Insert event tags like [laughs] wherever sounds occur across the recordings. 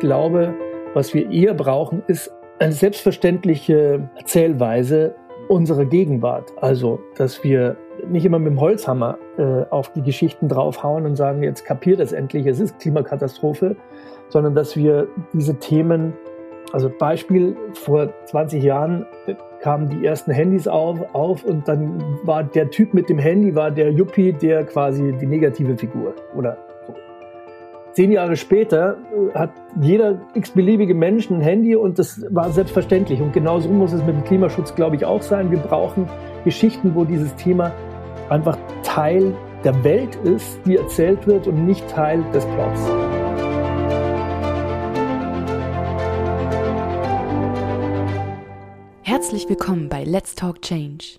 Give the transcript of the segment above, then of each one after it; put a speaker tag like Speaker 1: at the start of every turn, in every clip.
Speaker 1: glaube, was wir eher brauchen, ist eine selbstverständliche Erzählweise unserer Gegenwart. Also, dass wir nicht immer mit dem Holzhammer äh, auf die Geschichten draufhauen und sagen, jetzt kapiert es endlich, es ist Klimakatastrophe, sondern dass wir diese Themen, also Beispiel, vor 20 Jahren kamen die ersten Handys auf, auf und dann war der Typ mit dem Handy, war der Yuppie, der quasi die negative Figur oder Zehn Jahre später äh, hat jeder x-beliebige Mensch ein Handy und das war selbstverständlich. Und genauso muss es mit dem Klimaschutz, glaube ich, auch sein. Wir brauchen Geschichten, wo dieses Thema einfach Teil der Welt ist, die erzählt wird und nicht Teil des Plots.
Speaker 2: Herzlich willkommen bei Let's Talk Change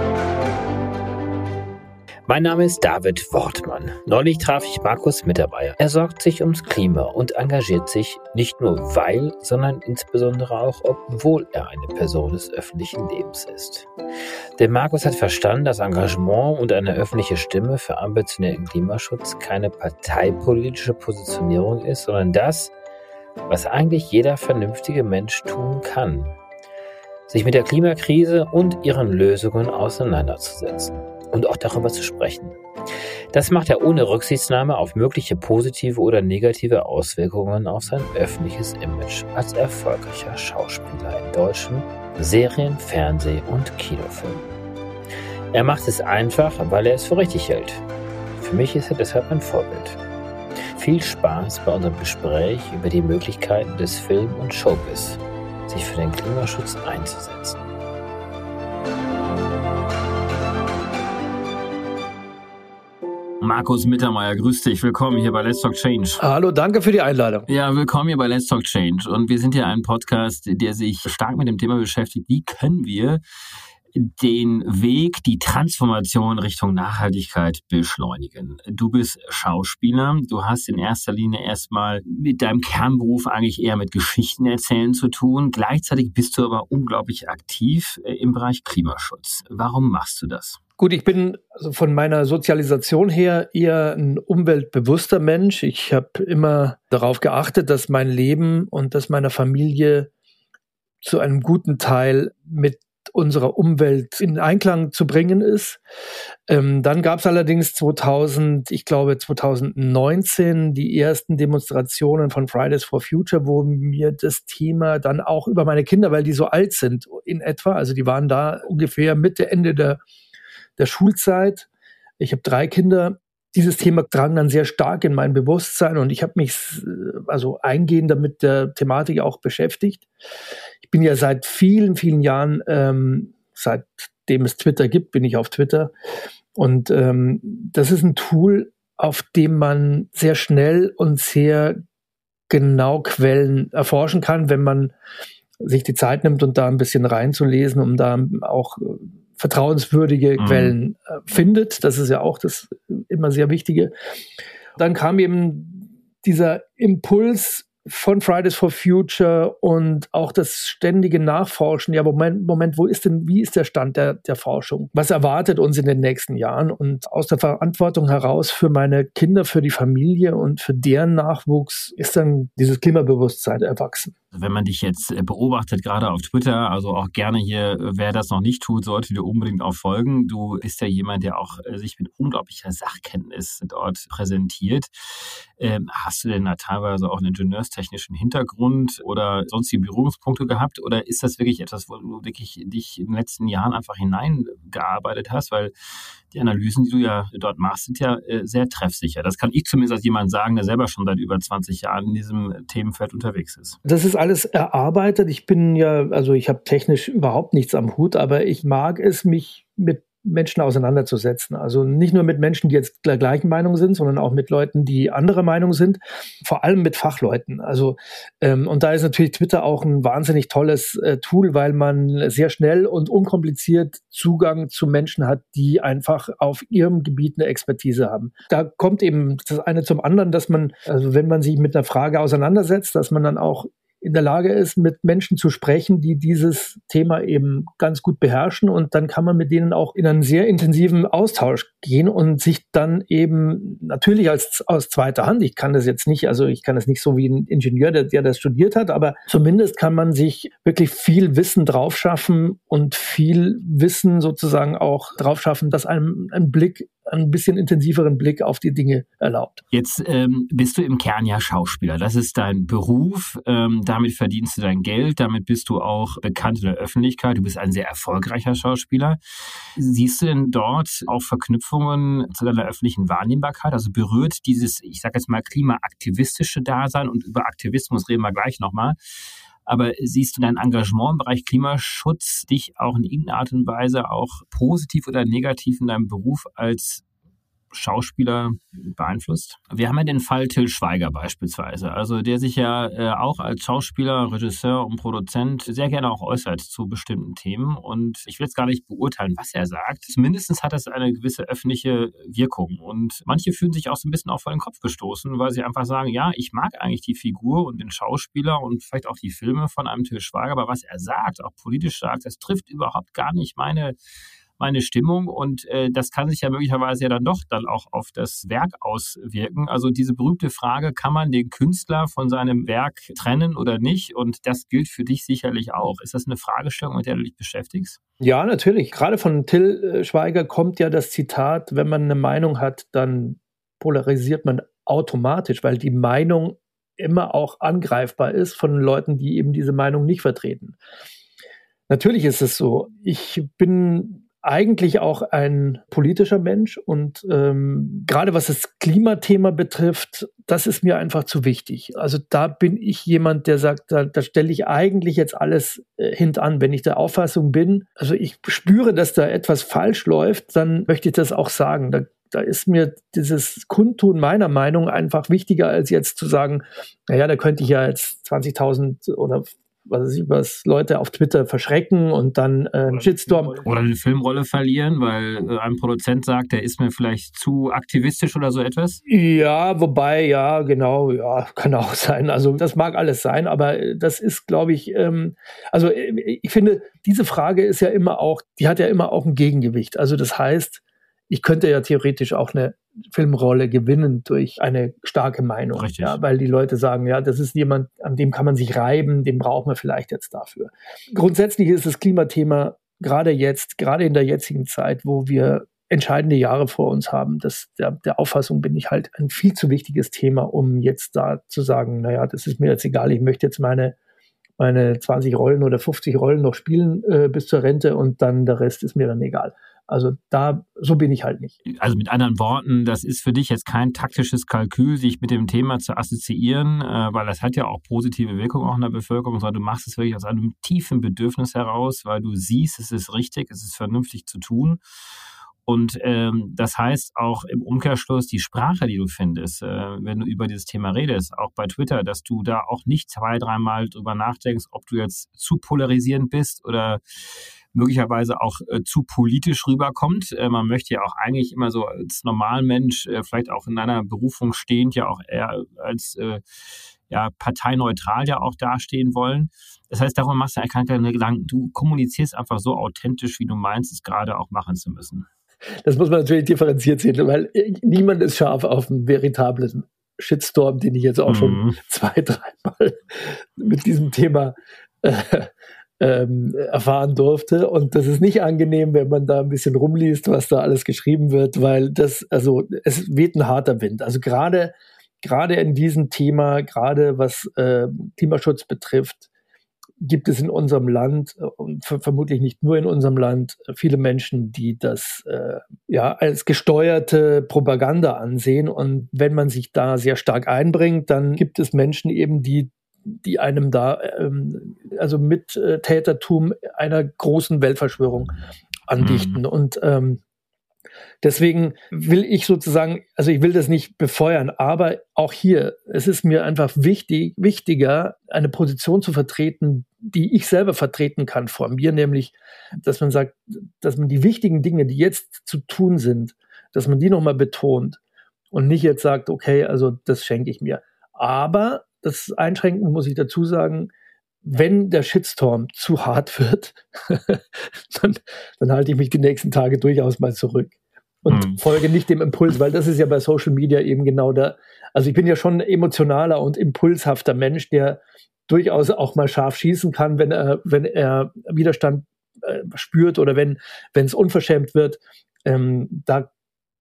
Speaker 3: Mein Name ist David Wortmann. Neulich traf ich Markus Mittermeier. Er sorgt sich ums Klima und engagiert sich nicht nur weil, sondern insbesondere auch, obwohl er eine Person des öffentlichen Lebens ist. Denn Markus hat verstanden, dass Engagement und eine öffentliche Stimme für ambitionierten Klimaschutz keine parteipolitische Positionierung ist, sondern das, was eigentlich jeder vernünftige Mensch tun kann. Sich mit der Klimakrise und ihren Lösungen auseinanderzusetzen und auch darüber zu sprechen. Das macht er ohne Rücksichtnahme auf mögliche positive oder negative Auswirkungen auf sein öffentliches Image als erfolgreicher Schauspieler in deutschen Serien, Fernseh- und Kinofilmen. Er macht es einfach, weil er es für richtig hält. Für mich ist er deshalb ein Vorbild. Viel Spaß bei unserem Gespräch über die Möglichkeiten des Film- und Showbiz, sich für den Klimaschutz einzusetzen. Markus Mittermeier, grüß dich. Willkommen hier bei Let's Talk Change.
Speaker 1: Hallo, danke für die Einladung.
Speaker 3: Ja, willkommen hier bei Let's Talk Change. Und wir sind ja ein Podcast, der sich stark mit dem Thema beschäftigt. Wie können wir den Weg, die Transformation Richtung Nachhaltigkeit beschleunigen. Du bist Schauspieler, du hast in erster Linie erstmal mit deinem Kernberuf eigentlich eher mit Geschichten erzählen zu tun. Gleichzeitig bist du aber unglaublich aktiv äh, im Bereich Klimaschutz. Warum machst du das?
Speaker 1: Gut, ich bin also von meiner Sozialisation her eher ein umweltbewusster Mensch. Ich habe immer darauf geachtet, dass mein Leben und das meiner Familie zu einem guten Teil mit unserer Umwelt in Einklang zu bringen ist. Ähm, dann gab es allerdings 2000, ich glaube 2019, die ersten Demonstrationen von Fridays for Future, wo mir das Thema dann auch über meine Kinder, weil die so alt sind in etwa, also die waren da ungefähr Mitte, Ende der der Schulzeit. Ich habe drei Kinder. Dieses Thema drang dann sehr stark in mein Bewusstsein und ich habe mich äh, also eingehender mit der Thematik auch beschäftigt. Ich bin ja seit vielen, vielen Jahren, ähm, seitdem es Twitter gibt, bin ich auf Twitter. Und ähm, das ist ein Tool, auf dem man sehr schnell und sehr genau Quellen erforschen kann, wenn man sich die Zeit nimmt und da ein bisschen reinzulesen, um da auch äh, vertrauenswürdige mhm. Quellen äh, findet. Das ist ja auch das immer sehr Wichtige. Dann kam eben dieser Impuls von Fridays for Future und auch das ständige Nachforschen. Ja, Moment, Moment, wo ist denn, wie ist der Stand der, der Forschung? Was erwartet uns in den nächsten Jahren? Und aus der Verantwortung heraus für meine Kinder, für die Familie und für deren Nachwuchs ist dann dieses Klimabewusstsein erwachsen.
Speaker 3: Wenn man dich jetzt äh, beobachtet, gerade auf Twitter, also auch gerne hier, wer das noch nicht tut, sollte dir unbedingt auch folgen. Du bist ja jemand, der auch äh, sich mit unglaublicher Sachkenntnis dort präsentiert. Ähm, hast du denn da teilweise auch einen ingenieurstechnischen Hintergrund oder sonstige Berührungspunkte gehabt? Oder ist das wirklich etwas, wo du wirklich dich in den letzten Jahren einfach hineingearbeitet hast? Weil die Analysen, die du ja dort machst, sind ja sehr treffsicher. Das kann ich zumindest als jemand sagen, der selber schon seit über 20 Jahren in diesem Themenfeld unterwegs ist.
Speaker 1: Das ist alles erarbeitet. Ich bin ja, also ich habe technisch überhaupt nichts am Hut, aber ich mag es, mich mit Menschen auseinanderzusetzen. Also nicht nur mit Menschen, die jetzt der gleichen Meinung sind, sondern auch mit Leuten, die anderer Meinung sind, vor allem mit Fachleuten. Also ähm, und da ist natürlich Twitter auch ein wahnsinnig tolles äh, Tool, weil man sehr schnell und unkompliziert Zugang zu Menschen hat, die einfach auf ihrem Gebiet eine Expertise haben. Da kommt eben das eine zum anderen, dass man, also wenn man sich mit einer Frage auseinandersetzt, dass man dann auch in der Lage ist, mit Menschen zu sprechen, die dieses Thema eben ganz gut beherrschen. Und dann kann man mit denen auch in einen sehr intensiven Austausch gehen und sich dann eben natürlich als aus zweiter Hand, ich kann das jetzt nicht, also ich kann das nicht so wie ein Ingenieur, der, der das studiert hat, aber zumindest kann man sich wirklich viel Wissen drauf schaffen und viel Wissen sozusagen auch drauf schaffen, dass einem ein Blick ein bisschen intensiveren Blick auf die Dinge erlaubt.
Speaker 3: Jetzt ähm, bist du im Kern ja Schauspieler. Das ist dein Beruf. Ähm, damit verdienst du dein Geld. Damit bist du auch bekannt in der Öffentlichkeit. Du bist ein sehr erfolgreicher Schauspieler. Siehst du denn dort auch Verknüpfungen zu deiner öffentlichen Wahrnehmbarkeit? Also berührt dieses, ich sage jetzt mal, klimaaktivistische Dasein und über Aktivismus reden wir gleich nochmal. Aber siehst du dein Engagement im Bereich Klimaschutz dich auch in irgendeiner Art und Weise auch positiv oder negativ in deinem Beruf als Schauspieler beeinflusst. Wir haben ja den Fall Till Schweiger beispielsweise, also der sich ja äh, auch als Schauspieler, Regisseur und Produzent sehr gerne auch äußert zu bestimmten Themen. Und ich will jetzt gar nicht beurteilen, was er sagt. Zumindest hat das eine gewisse öffentliche Wirkung. Und manche fühlen sich auch so ein bisschen auch vor den Kopf gestoßen, weil sie einfach sagen, ja, ich mag eigentlich die Figur und den Schauspieler und vielleicht auch die Filme von einem Till Schweiger, aber was er sagt, auch politisch sagt, das trifft überhaupt gar nicht meine meine Stimmung und äh, das kann sich ja möglicherweise ja dann doch dann auch auf das Werk auswirken. Also diese berühmte Frage, kann man den Künstler von seinem Werk trennen oder nicht? Und das gilt für dich sicherlich auch. Ist das eine Fragestellung, mit der du dich beschäftigst?
Speaker 1: Ja, natürlich. Gerade von Till äh, Schweiger kommt ja das Zitat, wenn man eine Meinung hat, dann polarisiert man automatisch, weil die Meinung immer auch angreifbar ist von Leuten, die eben diese Meinung nicht vertreten. Natürlich ist es so. Ich bin eigentlich auch ein politischer Mensch und ähm, gerade was das Klimathema betrifft, das ist mir einfach zu wichtig. Also da bin ich jemand, der sagt, da, da stelle ich eigentlich jetzt alles äh, hintan. Wenn ich der Auffassung bin, also ich spüre, dass da etwas falsch läuft, dann möchte ich das auch sagen. Da, da ist mir dieses Kundtun meiner Meinung einfach wichtiger, als jetzt zu sagen, naja, da könnte ich ja jetzt 20.000 oder was weiß ich, was Leute auf Twitter verschrecken und dann äh, einen Shitstorm.
Speaker 3: Oder eine Filmrolle verlieren, weil äh, ein Produzent sagt, der ist mir vielleicht zu aktivistisch oder so etwas?
Speaker 1: Ja, wobei, ja, genau, ja, [laughs] kann auch sein. Also das mag alles sein, aber das ist, glaube ich, ähm, also äh, ich finde, diese Frage ist ja immer auch, die hat ja immer auch ein Gegengewicht. Also das heißt, ich könnte ja theoretisch auch eine Filmrolle gewinnen durch eine starke Meinung. Richtig. Ja, weil die Leute sagen, ja, das ist jemand, an dem kann man sich reiben, den braucht man vielleicht jetzt dafür. Grundsätzlich ist das Klimathema gerade jetzt, gerade in der jetzigen Zeit, wo wir entscheidende Jahre vor uns haben. Das, der, der Auffassung bin ich halt ein viel zu wichtiges Thema, um jetzt da zu sagen, naja, das ist mir jetzt egal, ich möchte jetzt meine, meine 20 Rollen oder 50 Rollen noch spielen äh, bis zur Rente und dann der Rest ist mir dann egal. Also da, so bin ich halt nicht.
Speaker 3: Also mit anderen Worten, das ist für dich jetzt kein taktisches Kalkül, sich mit dem Thema zu assoziieren, äh, weil das hat ja auch positive Wirkung auch in der Bevölkerung, sondern du machst es wirklich aus einem tiefen Bedürfnis heraus, weil du siehst, es ist richtig, es ist vernünftig zu tun. Und ähm, das heißt auch im Umkehrschluss die Sprache, die du findest, äh, wenn du über dieses Thema redest, auch bei Twitter, dass du da auch nicht zwei, dreimal drüber nachdenkst, ob du jetzt zu polarisierend bist oder möglicherweise auch äh, zu politisch rüberkommt. Äh, man möchte ja auch eigentlich immer so als Normalmensch, äh, vielleicht auch in einer Berufung stehend, ja auch eher als äh, ja, parteineutral ja auch dastehen wollen. Das heißt, darum machst du eigentlich keine Gedanken. Du kommunizierst einfach so authentisch, wie du meinst, es gerade auch machen zu müssen.
Speaker 1: Das muss man natürlich differenziert sehen, weil äh, niemand ist scharf auf einen veritablen Shitstorm, den ich jetzt auch mhm. schon zwei, dreimal mit diesem Thema äh, ähm, erfahren durfte. Und das ist nicht angenehm, wenn man da ein bisschen rumliest, was da alles geschrieben wird, weil das, also es weht ein harter Wind. Also gerade gerade in diesem Thema, gerade was äh, Klimaschutz betrifft, gibt es in unserem Land und vermutlich nicht nur in unserem Land viele Menschen, die das äh, ja als gesteuerte Propaganda ansehen. Und wenn man sich da sehr stark einbringt, dann gibt es Menschen eben, die die einem da, ähm, also mit äh, Tätertum einer großen Weltverschwörung andichten. Mhm. Und ähm, Deswegen will ich sozusagen, also ich will das nicht befeuern, aber auch hier, es ist mir einfach wichtig, wichtiger, eine Position zu vertreten, die ich selber vertreten kann vor mir, nämlich, dass man sagt, dass man die wichtigen Dinge, die jetzt zu tun sind, dass man die nochmal betont und nicht jetzt sagt, okay, also das schenke ich mir. Aber das Einschränken muss ich dazu sagen, wenn der Shitstorm zu hart [laughs] wird, dann, dann halte ich mich die nächsten Tage durchaus mal zurück und hm. folge nicht dem Impuls, weil das ist ja bei Social Media eben genau da. Also ich bin ja schon ein emotionaler und impulshafter Mensch, der durchaus auch mal scharf schießen kann, wenn er, wenn er Widerstand äh, spürt oder wenn wenn es unverschämt wird. Ähm, da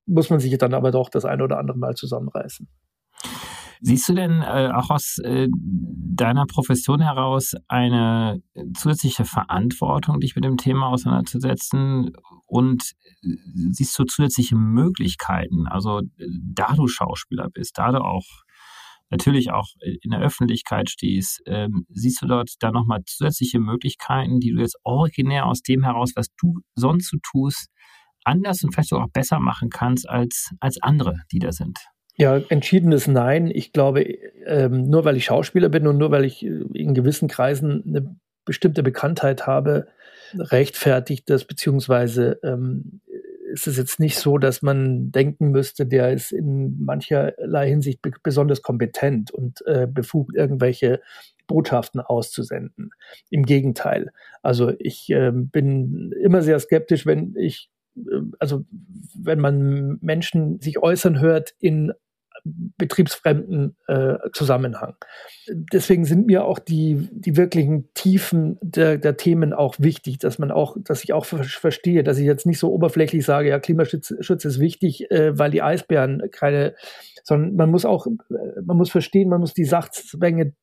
Speaker 1: muss man sich dann aber doch das eine oder andere Mal zusammenreißen.
Speaker 3: Siehst du denn äh, auch aus äh, deiner Profession heraus eine zusätzliche Verantwortung, dich mit dem Thema auseinanderzusetzen? Und äh, siehst du zusätzliche Möglichkeiten? Also da du Schauspieler bist, da du auch natürlich auch in der Öffentlichkeit stehst, ähm, siehst du dort da nochmal zusätzliche Möglichkeiten, die du jetzt originär aus dem heraus, was du sonst so tust, anders und vielleicht sogar auch besser machen kannst als, als andere, die da sind?
Speaker 1: Ja, entschiedenes Nein. Ich glaube, ähm, nur weil ich Schauspieler bin und nur weil ich äh, in gewissen Kreisen eine bestimmte Bekanntheit habe, rechtfertigt das, beziehungsweise ähm, ist es jetzt nicht so, dass man denken müsste, der ist in mancherlei Hinsicht be besonders kompetent und äh, befugt, irgendwelche Botschaften auszusenden. Im Gegenteil. Also ich äh, bin immer sehr skeptisch, wenn ich also wenn man Menschen sich äußern hört in betriebsfremden äh, Zusammenhang. Deswegen sind mir auch die, die wirklichen Tiefen der, der Themen auch wichtig, dass man auch, dass ich auch verstehe, dass ich jetzt nicht so oberflächlich sage, ja, Klimaschutz Schutz ist wichtig, äh, weil die Eisbären keine, sondern man muss auch, äh, man muss verstehen, man muss die Sachzwänge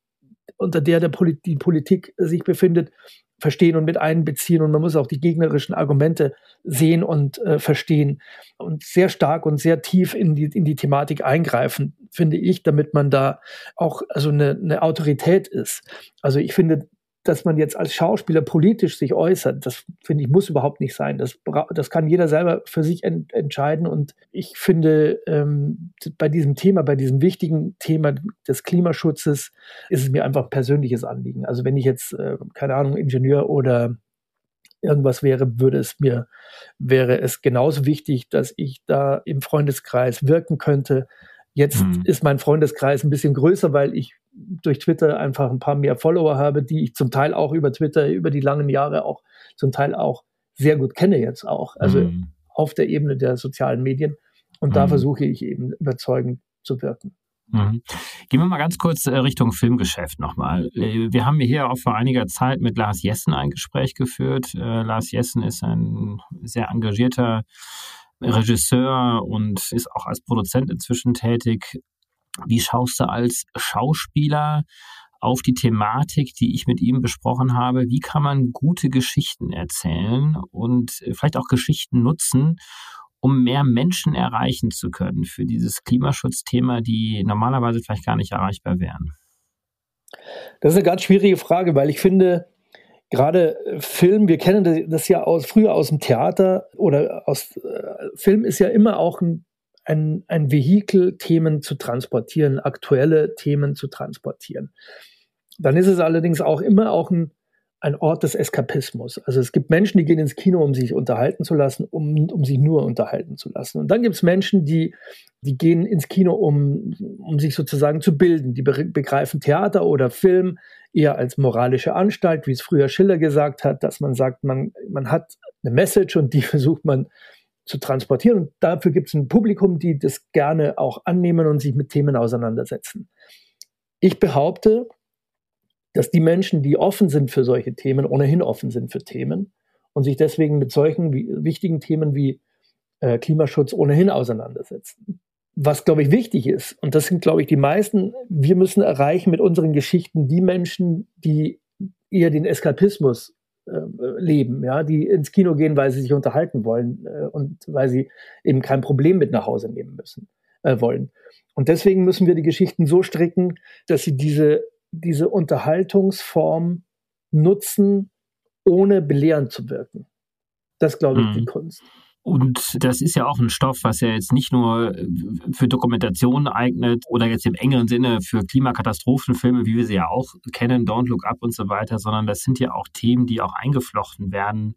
Speaker 1: unter der, der Poli die Politik sich befindet, verstehen und mit einbeziehen und man muss auch die gegnerischen Argumente sehen und äh, verstehen und sehr stark und sehr tief in die, in die Thematik eingreifen, finde ich, damit man da auch also eine, eine Autorität ist. Also ich finde, dass man jetzt als Schauspieler politisch sich äußert, das finde ich muss überhaupt nicht sein. Das, das kann jeder selber für sich ent entscheiden. Und ich finde, ähm, bei diesem Thema, bei diesem wichtigen Thema des Klimaschutzes, ist es mir einfach ein persönliches Anliegen. Also wenn ich jetzt, äh, keine Ahnung, Ingenieur oder irgendwas wäre, würde es mir, wäre es genauso wichtig, dass ich da im Freundeskreis wirken könnte. Jetzt hm. ist mein Freundeskreis ein bisschen größer, weil ich durch Twitter einfach ein paar mehr Follower habe, die ich zum Teil auch über Twitter über die langen Jahre auch zum Teil auch sehr gut kenne jetzt auch. Also mhm. auf der Ebene der sozialen Medien. Und mhm. da versuche ich eben überzeugend zu wirken.
Speaker 3: Mhm. Gehen wir mal ganz kurz äh, Richtung Filmgeschäft nochmal. Äh, wir haben hier auch vor einiger Zeit mit Lars Jessen ein Gespräch geführt. Äh, Lars Jessen ist ein sehr engagierter Regisseur und ist auch als Produzent inzwischen tätig. Wie schaust du als Schauspieler auf die Thematik, die ich mit ihm besprochen habe? Wie kann man gute Geschichten erzählen und vielleicht auch Geschichten nutzen, um mehr Menschen erreichen zu können für dieses Klimaschutzthema, die normalerweise vielleicht gar nicht erreichbar wären?
Speaker 1: Das ist eine ganz schwierige Frage, weil ich finde, gerade Film, wir kennen das ja aus, früher aus dem Theater oder aus äh, Film ist ja immer auch ein ein, ein Vehikel, Themen zu transportieren, aktuelle Themen zu transportieren. Dann ist es allerdings auch immer auch ein, ein Ort des Eskapismus. Also es gibt Menschen, die gehen ins Kino, um sich unterhalten zu lassen, um, um sich nur unterhalten zu lassen. Und dann gibt es Menschen, die, die gehen ins Kino, um, um sich sozusagen zu bilden. Die begreifen Theater oder Film eher als moralische Anstalt, wie es früher Schiller gesagt hat, dass man sagt, man, man hat eine Message und die [laughs] versucht man zu transportieren. Und dafür gibt es ein Publikum, die das gerne auch annehmen und sich mit Themen auseinandersetzen. Ich behaupte, dass die Menschen, die offen sind für solche Themen, ohnehin offen sind für Themen und sich deswegen mit solchen wie, wichtigen Themen wie äh, Klimaschutz ohnehin auseinandersetzen. Was, glaube ich, wichtig ist, und das sind, glaube ich, die meisten, wir müssen erreichen mit unseren Geschichten die Menschen, die eher den Eskapismus leben, ja, die ins Kino gehen, weil sie sich unterhalten wollen äh, und weil sie eben kein Problem mit nach Hause nehmen müssen äh, wollen. Und deswegen müssen wir die Geschichten so stricken, dass sie diese, diese Unterhaltungsform nutzen, ohne belehrend zu wirken. Das, glaube ich, mhm. die Kunst.
Speaker 3: Und das ist ja auch ein Stoff, was ja jetzt nicht nur für Dokumentation eignet oder jetzt im engeren Sinne für Klimakatastrophenfilme, wie wir sie ja auch kennen, Don't Look Up und so weiter, sondern das sind ja auch Themen, die auch eingeflochten werden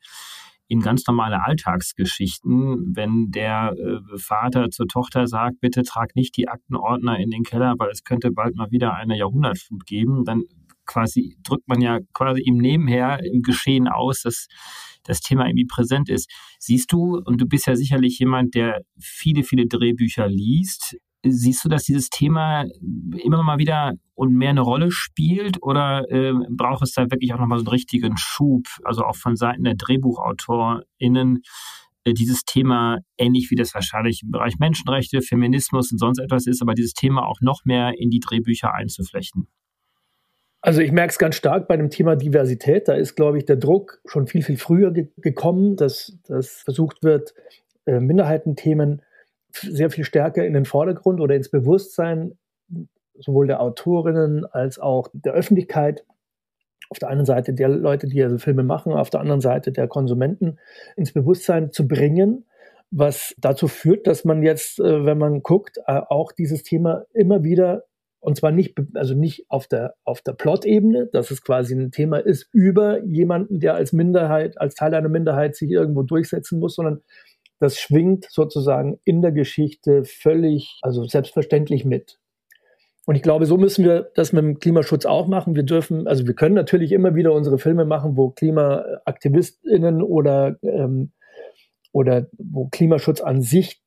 Speaker 3: in ganz normale Alltagsgeschichten, wenn der äh, Vater zur Tochter sagt, bitte trag nicht die Aktenordner in den Keller, weil es könnte bald mal wieder eine Jahrhundertflut geben, dann quasi drückt man ja quasi ihm nebenher im Geschehen aus, dass das Thema irgendwie präsent ist. Siehst du, und du bist ja sicherlich jemand, der viele, viele Drehbücher liest, siehst du, dass dieses Thema immer mal wieder und mehr eine Rolle spielt oder äh, braucht es da wirklich auch nochmal so einen richtigen Schub, also auch von Seiten der DrehbuchautorInnen, äh, dieses Thema, ähnlich wie das wahrscheinlich im Bereich Menschenrechte, Feminismus und sonst etwas ist, aber dieses Thema auch noch mehr in die Drehbücher einzuflechten?
Speaker 1: Also ich merke es ganz stark bei dem Thema Diversität. Da ist, glaube ich, der Druck schon viel, viel früher ge gekommen, dass, dass versucht wird, äh, Minderheitenthemen sehr viel stärker in den Vordergrund oder ins Bewusstsein sowohl der Autorinnen als auch der Öffentlichkeit, auf der einen Seite der Leute, die also Filme machen, auf der anderen Seite der Konsumenten ins Bewusstsein zu bringen, was dazu führt, dass man jetzt, äh, wenn man guckt, äh, auch dieses Thema immer wieder und zwar nicht, also nicht auf der, auf der Plot-Ebene, dass es quasi ein Thema ist über jemanden, der als Minderheit, als Teil einer Minderheit sich irgendwo durchsetzen muss, sondern das schwingt sozusagen in der Geschichte völlig, also selbstverständlich mit. Und ich glaube, so müssen wir das mit dem Klimaschutz auch machen. Wir dürfen, also wir können natürlich immer wieder unsere Filme machen, wo KlimaaktivistInnen oder, ähm, oder wo Klimaschutz an sich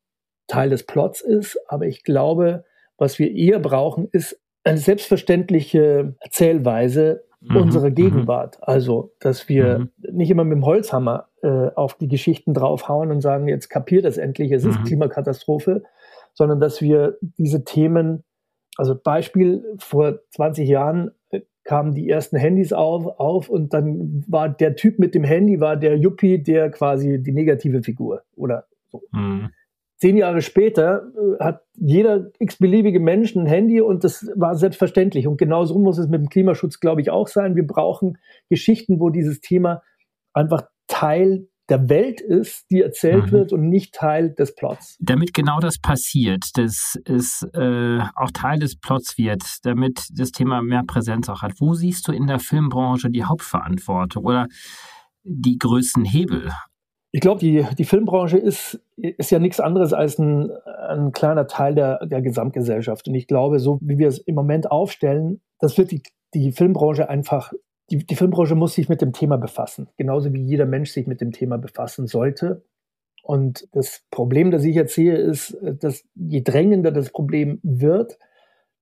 Speaker 1: Teil des Plots ist. Aber ich glaube, was wir eher brauchen, ist eine selbstverständliche Erzählweise mhm. unserer mhm. Gegenwart. Also, dass wir mhm. nicht immer mit dem Holzhammer äh, auf die Geschichten draufhauen und sagen, jetzt kapiert es endlich, es ist mhm. Klimakatastrophe, sondern dass wir diese Themen, also Beispiel, vor 20 Jahren äh, kamen die ersten Handys auf, auf und dann war der Typ mit dem Handy, war der Yuppie, der quasi die negative Figur oder so. Mhm. Zehn Jahre später äh, hat jeder x-beliebige Mensch ein Handy und das war selbstverständlich. Und genau so muss es mit dem Klimaschutz, glaube ich, auch sein. Wir brauchen Geschichten, wo dieses Thema einfach Teil der Welt ist, die erzählt mhm. wird und nicht Teil des Plots.
Speaker 3: Damit genau das passiert, dass es äh, auch Teil des Plots wird, damit das Thema mehr Präsenz auch hat. Wo siehst du in der Filmbranche die Hauptverantwortung oder die größten Hebel?
Speaker 1: Ich glaube, die, die Filmbranche ist, ist ja nichts anderes als ein, ein kleiner Teil der, der Gesamtgesellschaft. Und ich glaube, so wie wir es im Moment aufstellen, das wird die, die Filmbranche einfach, die, die Filmbranche muss sich mit dem Thema befassen. Genauso wie jeder Mensch sich mit dem Thema befassen sollte. Und das Problem, das ich jetzt sehe, ist, dass je drängender das Problem wird,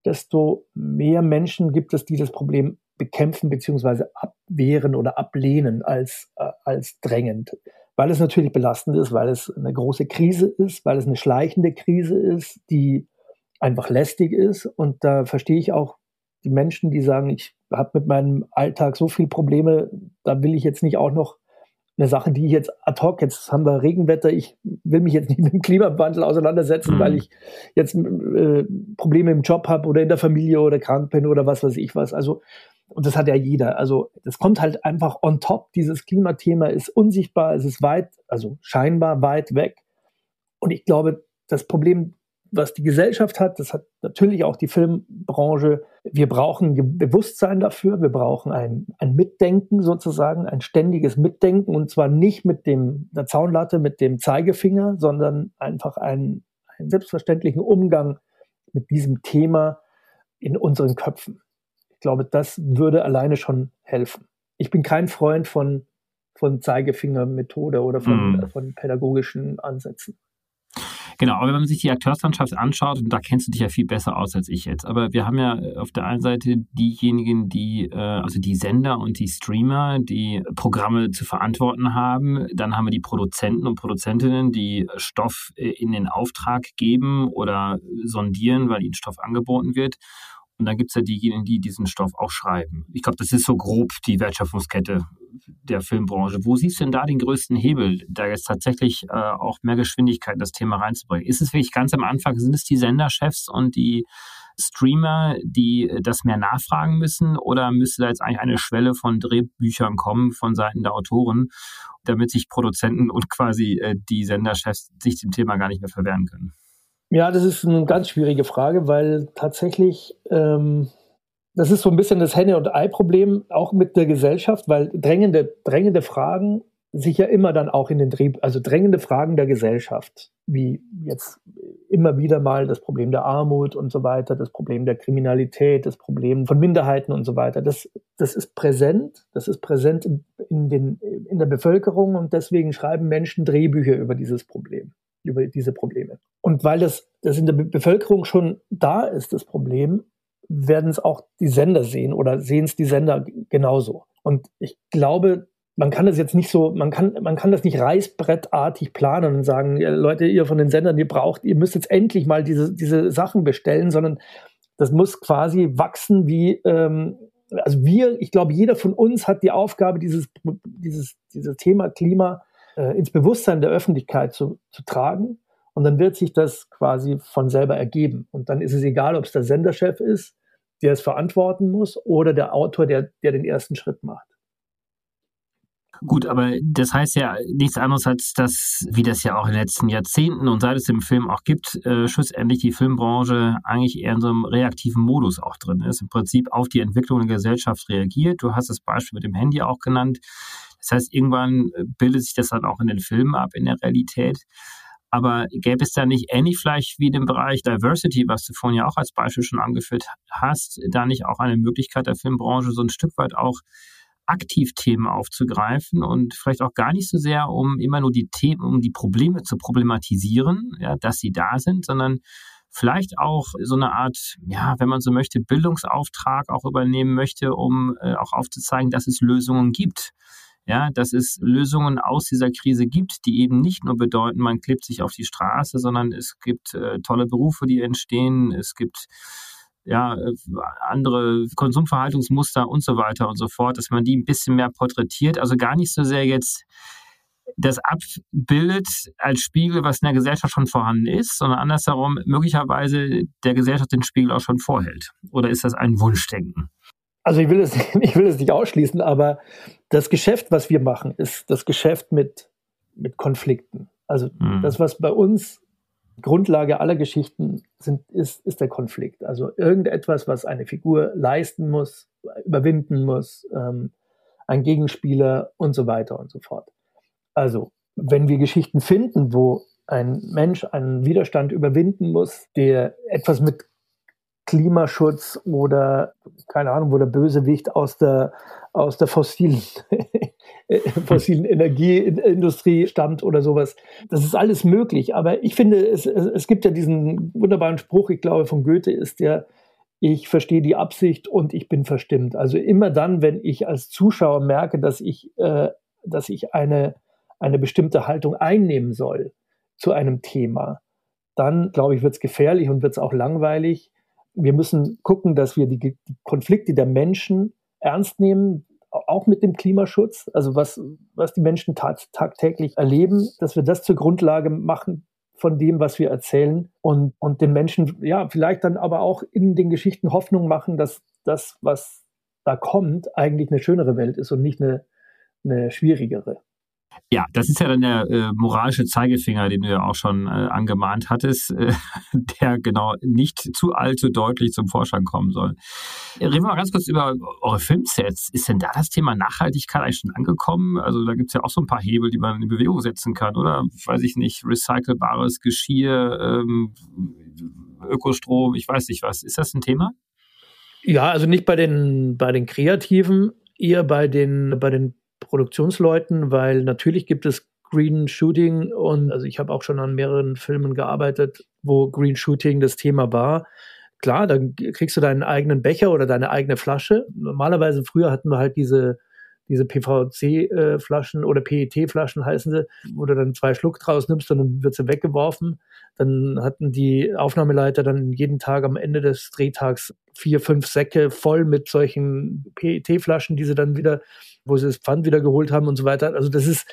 Speaker 1: desto mehr Menschen gibt es, die das Problem bekämpfen bzw. abwehren oder ablehnen als, äh, als drängend weil es natürlich belastend ist, weil es eine große Krise ist, weil es eine schleichende Krise ist, die einfach lästig ist. Und da verstehe ich auch die Menschen, die sagen, ich habe mit meinem Alltag so viele Probleme, da will ich jetzt nicht auch noch eine Sache, die ich jetzt ad hoc, jetzt haben wir Regenwetter, ich will mich jetzt nicht [laughs] mit dem Klimawandel auseinandersetzen, mhm. weil ich jetzt äh, Probleme im Job habe oder in der Familie oder krank bin oder was weiß ich was. Also und das hat ja jeder. Also das kommt halt einfach on top. Dieses Klimathema ist unsichtbar, es ist weit, also scheinbar weit weg. Und ich glaube, das Problem, was die Gesellschaft hat, das hat natürlich auch die Filmbranche. Wir brauchen Bewusstsein dafür, wir brauchen ein, ein Mitdenken sozusagen, ein ständiges Mitdenken und zwar nicht mit dem, der Zaunlatte, mit dem Zeigefinger, sondern einfach einen, einen selbstverständlichen Umgang mit diesem Thema in unseren Köpfen glaube, das würde alleine schon helfen. Ich bin kein Freund von, von Zeigefingermethode oder von, mm. von pädagogischen Ansätzen.
Speaker 3: Genau, aber wenn man sich die Akteurslandschaft anschaut, und da kennst du dich ja viel besser aus als ich jetzt, aber wir haben ja auf der einen Seite diejenigen, die, äh, also die Sender und die Streamer, die Programme zu verantworten haben. Dann haben wir die Produzenten und Produzentinnen, die Stoff äh, in den Auftrag geben oder sondieren, weil ihnen Stoff angeboten wird. Und dann gibt es ja diejenigen, die diesen Stoff auch schreiben. Ich glaube, das ist so grob die Wertschöpfungskette der Filmbranche. Wo siehst du denn da den größten Hebel, da jetzt tatsächlich äh, auch mehr Geschwindigkeit in das Thema reinzubringen? Ist es wirklich ganz am Anfang, sind es die Senderchefs und die Streamer, die das mehr nachfragen müssen? Oder müsste da jetzt eigentlich eine Schwelle von Drehbüchern kommen von Seiten der Autoren, damit sich Produzenten und quasi äh, die Senderchefs sich dem Thema gar nicht mehr verwehren können?
Speaker 1: Ja, das ist eine ganz schwierige Frage, weil tatsächlich ähm, das ist so ein bisschen das Henne- und Ei-Problem auch mit der Gesellschaft, weil drängende, drängende Fragen sich ja immer dann auch in den Dreh, also drängende Fragen der Gesellschaft, wie jetzt immer wieder mal das Problem der Armut und so weiter, das Problem der Kriminalität, das Problem von Minderheiten und so weiter. Das, das ist präsent, das ist präsent in, den, in der Bevölkerung und deswegen schreiben Menschen Drehbücher über dieses Problem, über diese Probleme. Und weil das, das in der Bevölkerung schon da ist, das Problem, werden es auch die Sender sehen oder sehen es die Sender genauso. Und ich glaube, man kann das jetzt nicht so, man kann, man kann das nicht reißbrettartig planen und sagen, Leute, ihr von den Sendern, ihr braucht, ihr müsst jetzt endlich mal diese, diese Sachen bestellen, sondern das muss quasi wachsen wie, ähm, also wir, ich glaube, jeder von uns hat die Aufgabe, dieses, dieses, dieses Thema Klima äh, ins Bewusstsein der Öffentlichkeit zu, zu tragen. Und dann wird sich das quasi von selber ergeben. Und dann ist es egal, ob es der Senderchef ist, der es verantworten muss, oder der Autor, der, der den ersten Schritt macht.
Speaker 3: Gut, aber das heißt ja nichts anderes als, dass, wie das ja auch in den letzten Jahrzehnten und seit es im Film auch gibt, äh, schlussendlich die Filmbranche eigentlich eher in so einem reaktiven Modus auch drin ist. Im Prinzip auf die Entwicklung der Gesellschaft reagiert. Du hast das Beispiel mit dem Handy auch genannt. Das heißt, irgendwann äh, bildet sich das dann auch in den Filmen ab, in der Realität. Aber gäbe es da nicht ähnlich vielleicht wie im Bereich Diversity, was du vorhin ja auch als Beispiel schon angeführt hast, da nicht auch eine Möglichkeit der Filmbranche so ein Stück weit auch aktiv Themen aufzugreifen und vielleicht auch gar nicht so sehr, um immer nur die Themen, um die Probleme zu problematisieren, ja, dass sie da sind, sondern vielleicht auch so eine Art, ja, wenn man so möchte, Bildungsauftrag auch übernehmen möchte, um äh, auch aufzuzeigen, dass es Lösungen gibt ja, dass es Lösungen aus dieser Krise gibt, die eben nicht nur bedeuten, man klebt sich auf die Straße, sondern es gibt äh, tolle Berufe, die entstehen, es gibt ja, äh, andere Konsumverhaltensmuster und so weiter und so fort, dass man die ein bisschen mehr porträtiert. Also gar nicht so sehr jetzt das abbildet als Spiegel, was in der Gesellschaft schon vorhanden ist, sondern andersherum möglicherweise der Gesellschaft den Spiegel auch schon vorhält. Oder ist das ein Wunschdenken?
Speaker 1: Also ich will es, [laughs] ich will es nicht ausschließen, aber das Geschäft, was wir machen, ist das Geschäft mit, mit Konflikten. Also mhm. das, was bei uns Grundlage aller Geschichten sind, ist, ist der Konflikt. Also irgendetwas, was eine Figur leisten muss, überwinden muss, ähm, ein Gegenspieler und so weiter und so fort. Also, wenn wir Geschichten finden, wo ein Mensch einen Widerstand überwinden muss, der etwas mit Klimaschutz oder keine Ahnung, wo der Bösewicht aus der, aus der fossilen, [laughs] fossilen Energieindustrie stammt oder sowas. Das ist alles möglich. Aber ich finde, es, es gibt ja diesen wunderbaren Spruch, ich glaube, von Goethe ist der, ich verstehe die Absicht und ich bin verstimmt. Also immer dann, wenn ich als Zuschauer merke, dass ich, äh, dass ich eine, eine bestimmte Haltung einnehmen soll zu einem Thema, dann glaube ich, wird es gefährlich und wird es auch langweilig wir müssen gucken, dass wir die, die Konflikte der Menschen ernst nehmen, auch mit dem Klimaschutz, also was, was die Menschen tag, tagtäglich erleben, dass wir das zur Grundlage machen von dem, was wir erzählen und, und den Menschen, ja, vielleicht dann aber auch in den Geschichten Hoffnung machen, dass das, was da kommt, eigentlich eine schönere Welt ist und nicht eine, eine schwierigere.
Speaker 3: Ja, das ist ja dann der äh, moralische Zeigefinger, den du ja auch schon äh, angemahnt hattest, äh, [laughs] der genau nicht zu allzu deutlich zum Vorschein kommen soll. Reden wir mal ganz kurz über eure Filmsets. Ist denn da das Thema Nachhaltigkeit eigentlich schon angekommen? Also da gibt es ja auch so ein paar Hebel, die man in Bewegung setzen kann, oder? Weiß ich nicht, recycelbares Geschirr, ähm, Ökostrom, ich weiß nicht was. Ist das ein Thema?
Speaker 1: Ja, also nicht bei den, bei den Kreativen, eher bei den, bei den Produktionsleuten, weil natürlich gibt es Green Shooting und also ich habe auch schon an mehreren Filmen gearbeitet, wo Green Shooting das Thema war. Klar, dann kriegst du deinen eigenen Becher oder deine eigene Flasche. Normalerweise früher hatten wir halt diese diese PVC-Flaschen oder PET-Flaschen heißen sie, wo du dann zwei Schluck draus nimmst und dann wird sie weggeworfen. Dann hatten die Aufnahmeleiter dann jeden Tag am Ende des Drehtags vier, fünf Säcke voll mit solchen PET-Flaschen, die sie dann wieder, wo sie das Pfand wieder geholt haben und so weiter. Also das ist,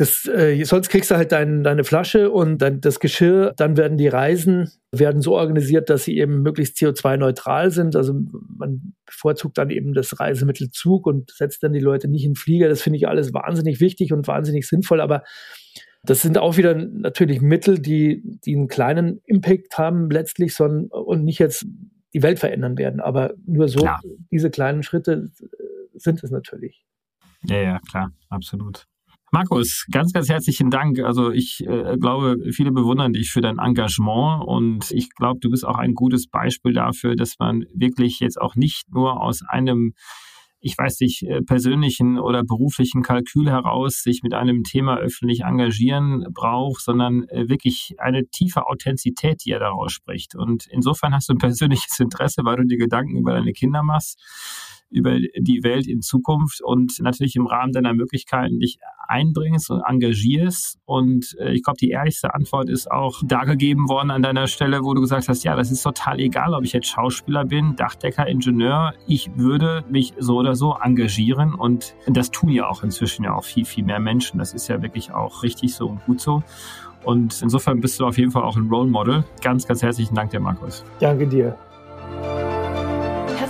Speaker 1: Das, äh, sonst kriegst du halt dein, deine Flasche und dann das Geschirr. Dann werden die Reisen werden so organisiert, dass sie eben möglichst CO2-neutral sind. Also man bevorzugt dann eben das Reisemittel Zug und setzt dann die Leute nicht in Flieger. Das finde ich alles wahnsinnig wichtig und wahnsinnig sinnvoll. Aber das sind auch wieder natürlich Mittel, die, die einen kleinen Impact haben letztlich sondern, und nicht jetzt die Welt verändern werden. Aber nur so, klar. diese kleinen Schritte äh, sind es natürlich.
Speaker 3: Ja, ja, klar, absolut. Markus, ganz, ganz herzlichen Dank. Also ich äh, glaube, viele bewundern dich für dein Engagement und ich glaube, du bist auch ein gutes Beispiel dafür, dass man wirklich jetzt auch nicht nur aus einem ich weiß nicht, äh, persönlichen oder beruflichen Kalkül heraus sich mit einem Thema öffentlich engagieren braucht, sondern äh, wirklich eine tiefe Authentizität, die er daraus spricht. Und insofern hast du ein persönliches Interesse, weil du dir Gedanken über deine Kinder machst über die Welt in Zukunft und natürlich im Rahmen deiner Möglichkeiten dich einbringst und engagierst. Und äh, ich glaube, die ehrlichste Antwort ist auch dargegeben worden an deiner Stelle, wo du gesagt hast, ja, das ist total egal, ob ich jetzt Schauspieler bin, Dachdecker, Ingenieur. Ich würde mich so oder so engagieren und das tun ja auch inzwischen ja auch viel, viel mehr Menschen. Das ist ja wirklich auch richtig so und gut so. Und insofern bist du auf jeden Fall auch ein Role Model. Ganz, ganz herzlichen Dank dir, Markus.
Speaker 1: Danke dir